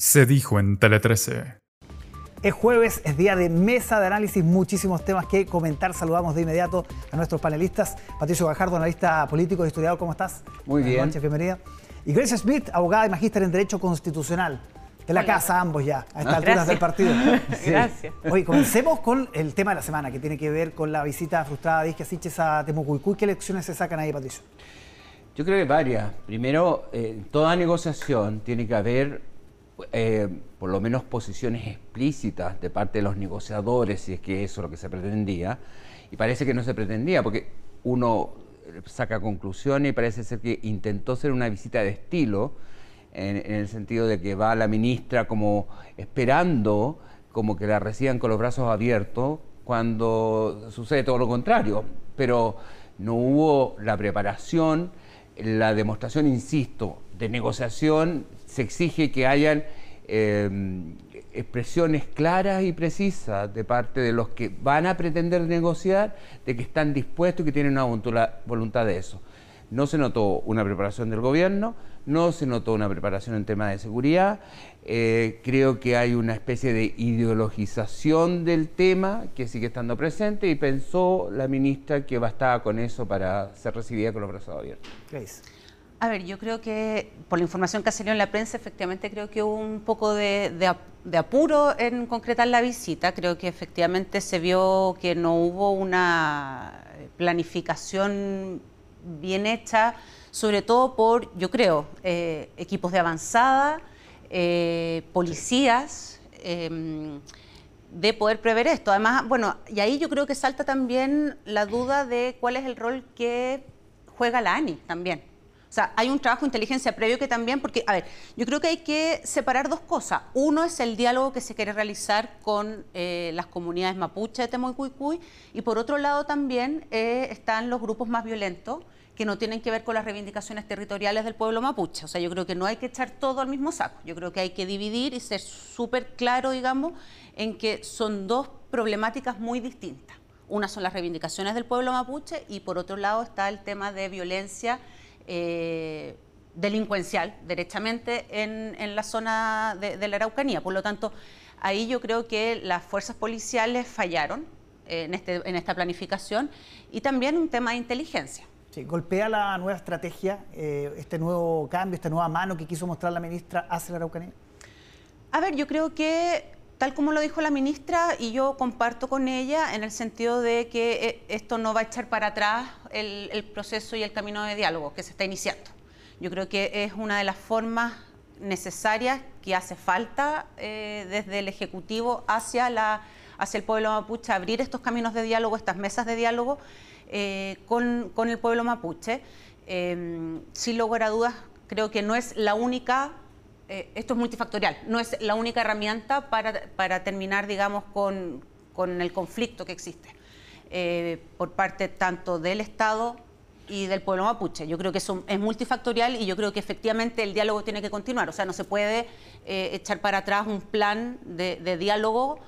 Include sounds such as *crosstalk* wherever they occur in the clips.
Se dijo en Tele 13. Es jueves, es día de mesa de análisis, muchísimos temas que comentar. Saludamos de inmediato a nuestros panelistas. Patricio Gajardo, analista político y historiador, ¿cómo estás? Muy bien. Noches, bienvenida. Y Grace Smith, abogada y magíster en Derecho Constitucional. De la casa, ambos ya, a estas alturas del partido. *laughs* Gracias. Oye, comencemos con el tema de la semana, que tiene que ver con la visita frustrada de Isque Siches a Temucuicú. ¿Qué lecciones se sacan ahí, Patricio? Yo creo que varias. Primero, eh, toda negociación tiene que haber eh, por lo menos posiciones explícitas de parte de los negociadores, si es que eso es lo que se pretendía, y parece que no se pretendía, porque uno saca conclusiones y parece ser que intentó ser una visita de estilo, en, el sentido de que va la ministra como esperando como que la reciban con los brazos abiertos, cuando sucede todo lo contrario, pero no hubo la preparación, la demostración, insisto, de negociación, se exige que hayan em, expresiones claras y precisas de parte de los que van a pretender negociar, de que están dispuestos y que tienen una voluntad de eso. No se notó una preparación del gobierno, no se notó una preparación en tema de seguridad. Eh, creo que hay una especie de ideologización del tema que sigue estando presente y pensó la ministra que bastaba con eso para ser recibida con los brazos abiertos. A ver, yo creo que por la información que ha salido en la prensa, efectivamente creo que hubo un poco de, apuro en concretar la visita. Creo que efectivamente se vio que no hubo una planificación bien hecha, sobre todo por, yo creo, eh, equipos de avanzada, eh, policías, em, de poder prever esto. Además, bueno, y ahí yo creo que salta también la duda de cuál es el rol que juega la ANI también o sea, hay un trabajo de inteligencia previo que también, porque, a ver, yo creo que hay que separar dos cosas. Uno es el diálogo que se quiere realizar con eh, las comunidades mapuche de Temoicuicuy y por otro lado también eh, están los grupos más violentos que no tienen que ver con las reivindicaciones territoriales del pueblo mapuche. O sea, yo creo que no hay que echar todo al mismo saco. Yo creo que hay que dividir y ser súper claro, digamos, en que son dos problemáticas muy distintas. Una son las reivindicaciones del pueblo mapuche y por otro lado está el tema de violencia eh, delincuencial, derechamente, en, la zona de, la Araucanía. Por lo tanto, ahí yo creo que las fuerzas policiales fallaron en, este, en esta planificación y también un tema de inteligencia. Sí, golpea la nueva estrategia, eh, este nuevo cambio, esta nueva mano que quiso mostrar la ministra hacia la Araucanía. A ver, yo creo que tal como lo dijo la ministra, y yo comparto con ella en el sentido de que eh, esto no va a echar para atrás el, proceso y el camino de diálogo que se está iniciando. Yo creo que es una de las formas necesarias que hace falta eh, desde el Ejecutivo hacia, la, el pueblo mapuche, abrir estos caminos de diálogo, estas mesas de diálogo eh, con, con, el pueblo mapuche. sin lugar a dudas, creo que no es la única eh, esto es multifactorial, no es la única herramienta para, terminar, digamos, con, el conflicto que existe eh, por parte tanto del Estado y del pueblo mapuche. Yo creo que eso es multifactorial y yo creo que efectivamente el diálogo tiene que continuar. O sea, no se puede eh, echar para atrás un plan de, diálogo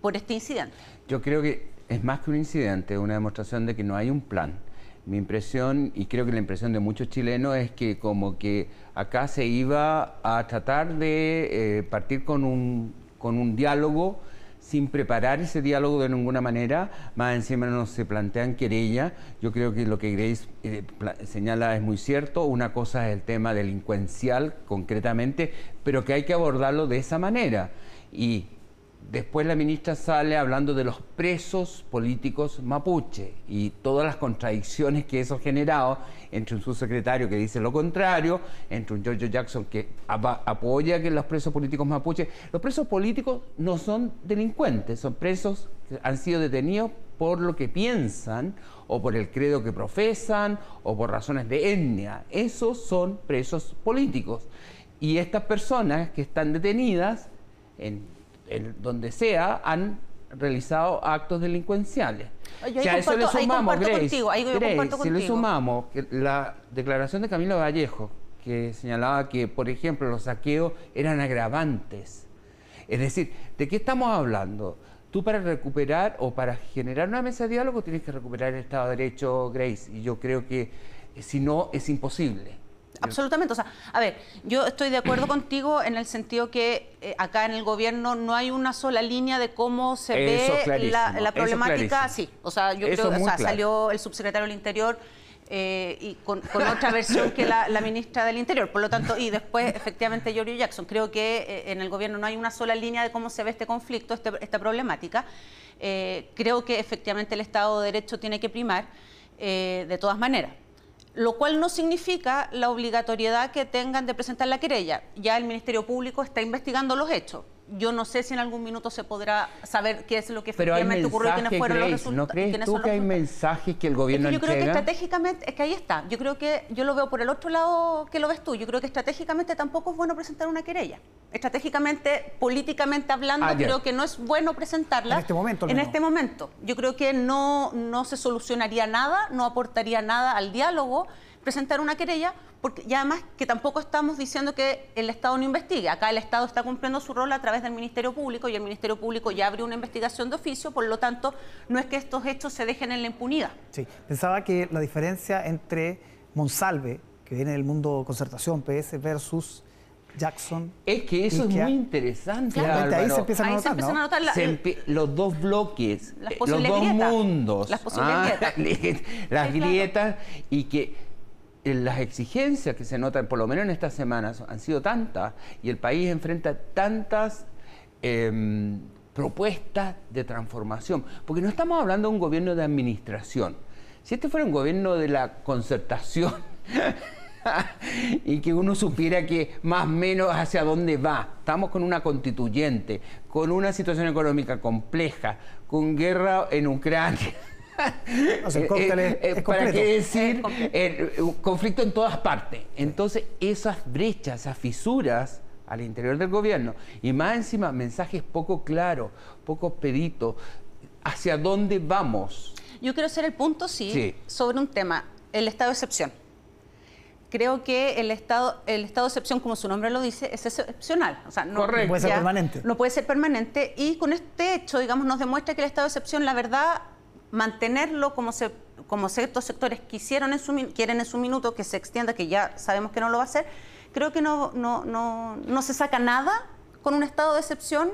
por este incidente. Yo creo que es más que un incidente, una demostración de que no hay un plan mi impresión, y creo que la impresión de muchos chilenos, es que como que acá se iba a tratar de eh, partir con un, con un diálogo sin preparar ese diálogo de ninguna manera, más encima no se plantean querella. Yo creo que lo que Grace eh, señala es muy cierto. Una cosa es el tema delincuencial concretamente, pero que hay que abordarlo de esa manera. Y Después la ministra sale hablando de los presos políticos mapuche y todas las contradicciones que eso ha generado entre un subsecretario que dice lo contrario, entre un Giorgio Jackson que apoya que los presos políticos mapuche. Los presos políticos no son delincuentes, son presos que han sido detenidos por lo que piensan o por el credo que profesan o por razones de etnia. Esos son presos políticos. Y estas personas que están detenidas en donde sea, han realizado actos delincuenciales. si a eso le sumamos, Grace, si le sumamos la declaración de Camilo Vallejo, que señalaba que, por ejemplo, los saqueos eran agravantes. Es decir, ¿de qué estamos hablando? Tú para recuperar o para generar una mesa de diálogo tienes que recuperar el Estado de Derecho, Grace, y yo creo que si no es imposible. Absolutamente. O sea, a ver, yo estoy de acuerdo *clears throat* contigo en el sentido que eh, acá en el gobierno no hay una sola línea de cómo se ve la, problemática. Sí, o sea, yo creo que salió el subsecretario del Interior. Eh, y con, otra versión que la, ministra del Interior. Por lo tanto, y después, *laughs* efectivamente, Giorgio Jackson. Creo que eh, en el gobierno no hay una sola línea de cómo se ve este conflicto, este, esta problemática. creo que efectivamente el Estado de Derecho tiene que primar de todas maneras lo cual no significa la obligatoriedad que tengan de presentar la querella. Ya el Ministerio Público está investigando los hechos. Yo no sé si en algún minuto se podrá saber qué es lo que efectivamente ocurrió y quiénes fueron los resultados. ¿No crees tú que hay mensajes que el gobierno es que Yo creo que estratégicamente, es que ahí está. Yo creo que yo lo veo por el otro lado que lo ves tú. Yo creo que estratégicamente tampoco es bueno presentar una querella. Estratégicamente, políticamente hablando, ah, creo que no es bueno presentarla. En este momento. En este momento. Yo creo que no, no se solucionaría nada, no aportaría nada al diálogo presentar una querella, porque, y además que tampoco estamos diciendo que el Estado no investigue. Acá el Estado está cumpliendo su rol a través del Ministerio Público y el Ministerio Público ya abrió una investigación de oficio, por lo tanto, no es que estos hechos se dejen en la impunidad. Sí, pensaba que la diferencia entre Monsalve, que viene del mundo concertación, PS, versus Jackson. Es que eso es muy interesante. ahí se empiezan a notar, a notar los dos bloques, los dos mundos, las posibles grietas, *laughs* las grietas y que las exigencias que se notan, por lo menos en estas semanas, han sido tantas y el país enfrenta tantas em, propuestas de transformación, porque no estamos hablando de un gobierno de administración. Si este fuera un gobierno de la concertación *laughs* y que uno supiera que más o menos hacia dónde va, estamos con una constituyente, con una situación económica compleja, con guerra en Ucrania *laughs* Eh, eh, ¿Para qué decir conflicto en todas partes? Entonces, esas brechas, esas fisuras al interior del gobierno, y más encima mensajes poco claros, poco peditos, ¿hacia dónde vamos? Yo quiero hacer el punto, sí, sobre un tema, el estado de excepción. Creo que el estado, el estado de excepción, como su nombre lo dice, es excepcional. O sea, no, puede ser permanente. No puede ser permanente. Y con este hecho, digamos, nos demuestra que el estado de excepción, la verdad, mantenerlo como, se, como ciertos sectores quisieron en su, quieren en su minuto, que se extienda, que ya sabemos que no lo va a hacer, creo que no, no, no, no se saca nada con un estado de excepción.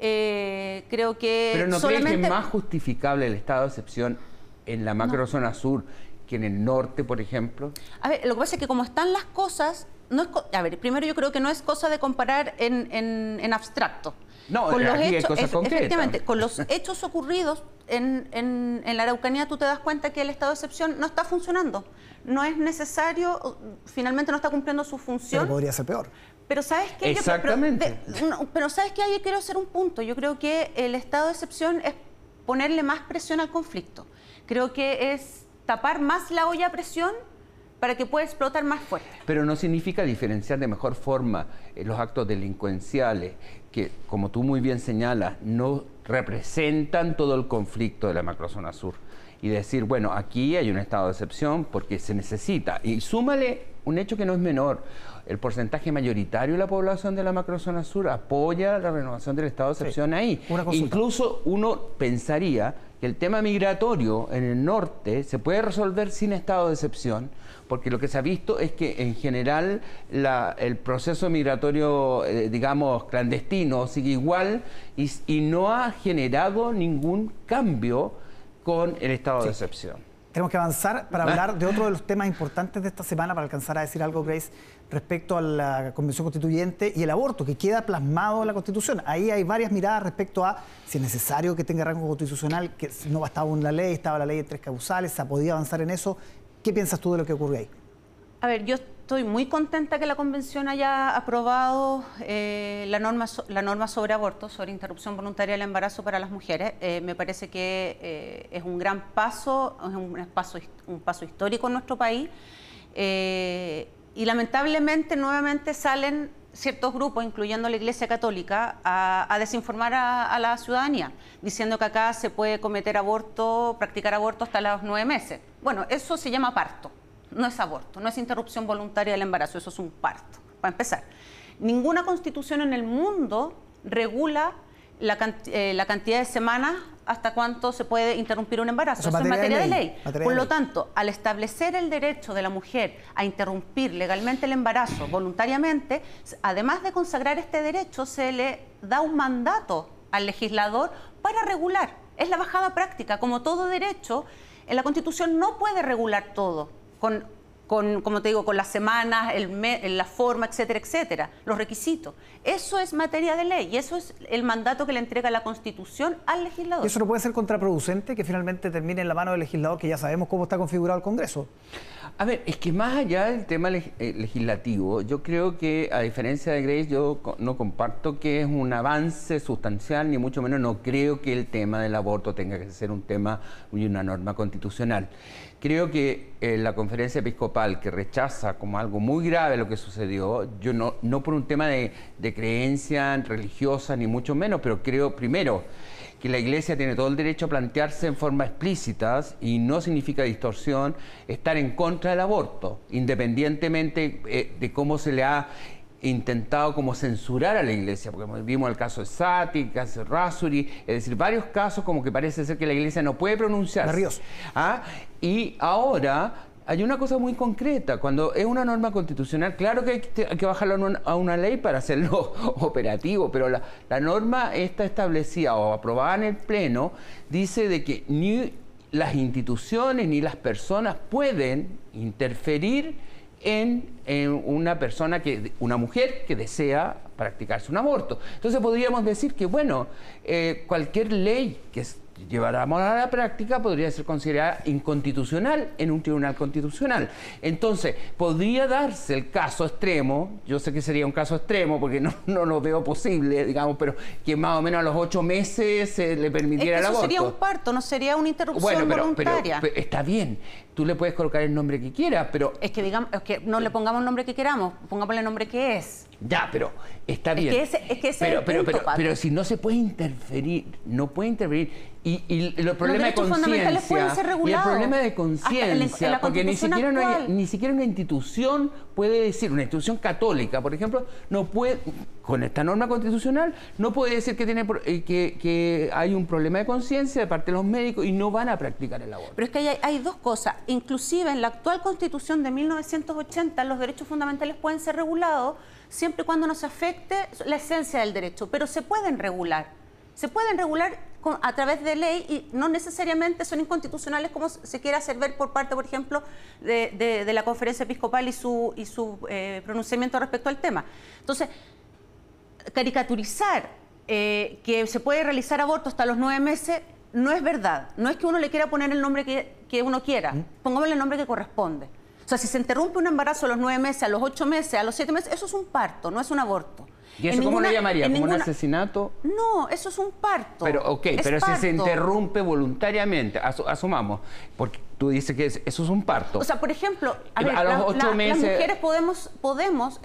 Eh, creo que. Pero no solamente... crees que es más justificable el estado de excepción en la macrozona sur que en el norte, por ejemplo? A ver, lo que pasa es que como están las cosas, no es, a ver, primero yo creo que no es cosa de comparar en, en, en abstracto. No, con los hechos, efectivamente, con los hechos ocurridos en, en, en, la Araucanía tú te das cuenta que el estado de excepción no está funcionando. No es necesario, finalmente no está cumpliendo su función. Pero podría ser peor. Pero sabes que Exactamente. pero, sabes que yo quiero hacer un punto. Yo creo que el estado de excepción es ponerle más presión al conflicto. Creo que es tapar más la olla a presión para que pueda explotar más fuerte. Pero no significa diferenciar de mejor forma eh, los actos delincuenciales, que como tú muy bien señalas, no representan todo el conflicto de la macrozona sur. Y decir, bueno, aquí hay un estado de excepción porque se necesita. Y súmale un hecho que no es menor. El porcentaje mayoritario de la población de la macrozona sur apoya la renovación del estado de excepción ahí. Incluso uno pensaría que el tema migratorio en el norte se puede resolver sin estado de excepción porque lo que se ha visto es que en general el proceso migratorio, eh, digamos, clandestino sigue igual y, no ha generado ningún cambio con el estado de excepción. Tenemos que avanzar para hablar de otro de los temas importantes de esta semana, para alcanzar a decir algo, Grace, respecto a la Convención Constituyente y el aborto, que queda plasmado en la Constitución. Ahí hay varias miradas respecto a si es necesario que tenga rango constitucional, que no bastaba una ley, estaba la ley de tres causales, se podía avanzar en eso. ¿Qué piensas tú de lo que ocurre ahí? A ver, yo estoy muy contenta que la Convención haya aprobado eh, la, norma, la norma sobre aborto, sobre interrupción voluntaria del embarazo para las mujeres. Eh, me parece que eh, es un gran paso, es un paso, un paso histórico en nuestro país. y lamentablemente nuevamente salen ciertos grupos, incluyendo la Iglesia Católica, a, desinformar a, a, la ciudadanía, diciendo que acá se puede cometer aborto, practicar aborto hasta los nueve meses. Bueno, eso se llama parto, no es aborto, no es interrupción voluntaria del embarazo, eso es un parto, para empezar. Ninguna constitución en el mundo regula la, eh, la cantidad de semanas hasta cuánto se puede interrumpir un embarazo. Eso, es materia de ley. Por lo tanto, al establecer el derecho de la mujer a interrumpir legalmente el embarazo voluntariamente, además de consagrar este derecho, se le da un mandato al legislador para regular. Es la bajada práctica. Como todo derecho, en la Constitución no puede regular todo con con, como te digo, con las semanas, el la forma, etcétera, etcétera, los requisitos. Eso es materia de ley y eso es el mandato que le entrega la Constitución al legislador. ¿Y eso no puede ser contraproducente que finalmente termine en la mano del legislador, que ya sabemos cómo está configurado el Congreso? A ver, es que más allá del tema eh, legislativo, yo creo que, a diferencia de Grace, yo no comparto que es un avance sustancial, ni mucho menos no creo que el tema del aborto tenga que ser un tema y una norma constitucional. Creo que eh, la conferencia episcopal que rechaza como algo muy grave lo que sucedió, yo no, no por un tema de, de creencia religiosa ni mucho menos, pero creo primero que la Iglesia tiene todo el derecho a plantearse en forma explícita y no significa distorsión estar en contra del aborto, independientemente eh, de cómo se le ha intentado como censurar a la iglesia, porque vimos el caso de Sati, el caso de Rasuri, es decir, varios casos como que parece ser que la iglesia no puede pronunciarse. ¿Ah? Y ahora hay una cosa muy concreta. Cuando es una norma constitucional, claro que hay que, bajarlo a una ley para hacerlo *laughs* operativo, pero la, la, norma está establecida o aprobada en el Pleno, dice de que ni las instituciones ni las personas pueden interferir en, una persona, que, una mujer que desea practicarse un aborto. Entonces podríamos decir que, bueno, eh, cualquier ley que lleváramos a la práctica podría ser considerada inconstitucional en un tribunal constitucional. Entonces, podría darse el caso extremo, yo sé que sería un caso extremo porque no, no lo veo posible, digamos, pero que más o menos a los ocho meses se le permitiera el aborto. Eso sería un parto, no sería una interrupción voluntaria. Pero, está bien, tú le puedes colocar el nombre que quieras, pero... Es que digamos, es que no le pongamos el nombre que queramos, pongámosle el nombre que es. Ya, pero está bien. Es que ese, es que ese pero, es el pero, pero, si no se puede interferir, no puede intervenir. Y, y el problema de conciencia. Y el problema de conciencia, porque ni siquiera, no hay, ni siquiera una institución puede decir, una institución católica, por ejemplo, no puede, con esta norma constitucional, no puede decir que, tiene, eh, que, que hay un problema de conciencia de parte de los médicos y no van a practicar el aborto. Pero es que hay, hay dos cosas. Inclusive en la actual constitución de 1980 los derechos fundamentales pueden ser regulados siempre y cuando no se afecte la esencia del derecho, pero se pueden regular. Se pueden regular a través de ley y no necesariamente son inconstitucionales como se quiere hacer ver por parte, por ejemplo, de, la conferencia episcopal y su, y su eh, pronunciamiento respecto al tema. Entonces, caricaturizar eh, que se puede realizar aborto hasta los nueve meses no es verdad. No es que uno le quiera poner el nombre que, que uno quiera. ¿Mm? Pongámosle el nombre que corresponde. O sea, si se interrumpe un embarazo a los nueve meses, a los ocho meses, a los siete meses, eso es un parto, no es un aborto. ¿Y eso cómo lo llamaría? ¿Como un asesinato? No, eso es un parto. Pero, ok, pero si se interrumpe voluntariamente, asumamos, porque tú dices que eso es un parto. O sea, por ejemplo, a, los ocho meses... las mujeres podemos, podemos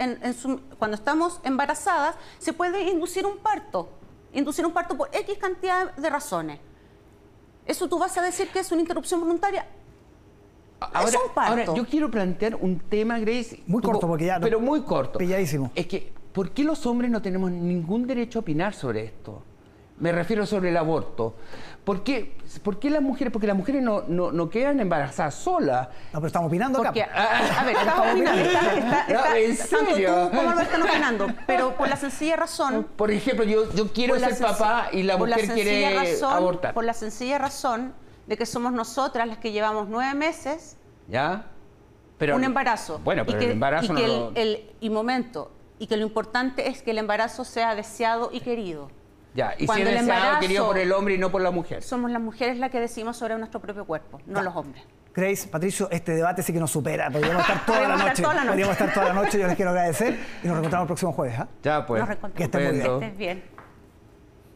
cuando estamos embarazadas, se puede inducir un parto. Inducir un parto por X cantidad de razones. ¿Eso tú vas a decir que es una interrupción voluntaria? Ahora, ahora, yo quiero plantear un tema, Grace. Muy corto, porque ya. pero muy corto. Pilladísimo. Es que, ¿por qué los hombres no tenemos ningún derecho a opinar sobre esto? Me refiero sobre el aborto. ¿Por qué, ¿Por qué las mujeres? Porque las mujeres no, no, no quedan embarazadas solas. No, pero estamos opinando acá. a ver, estamos opinando. ¿En serio? Tanto tú como lo están opinando. Pero por la sencilla razón. Por ejemplo, yo, yo quiero ser papá y la mujer quiere abortar. Por la sencilla razón de que somos nosotras las que llevamos nueve meses. ¿Ya? Pero, un embarazo. Bueno, pero el embarazo y que el, y momento, y que lo importante es que el embarazo sea deseado y querido. Ya, y si es deseado y querido por el hombre y no por la mujer. Somos las mujeres las que decimos sobre nuestro propio cuerpo, no los hombres. Grace, Patricio, este debate sí que nos supera. Podríamos estar toda la noche. Podríamos estar toda la noche. Yo les quiero agradecer y nos reencontramos el próximo jueves. ¿ah? Ya, pues. Nos que estén muy bien. bien.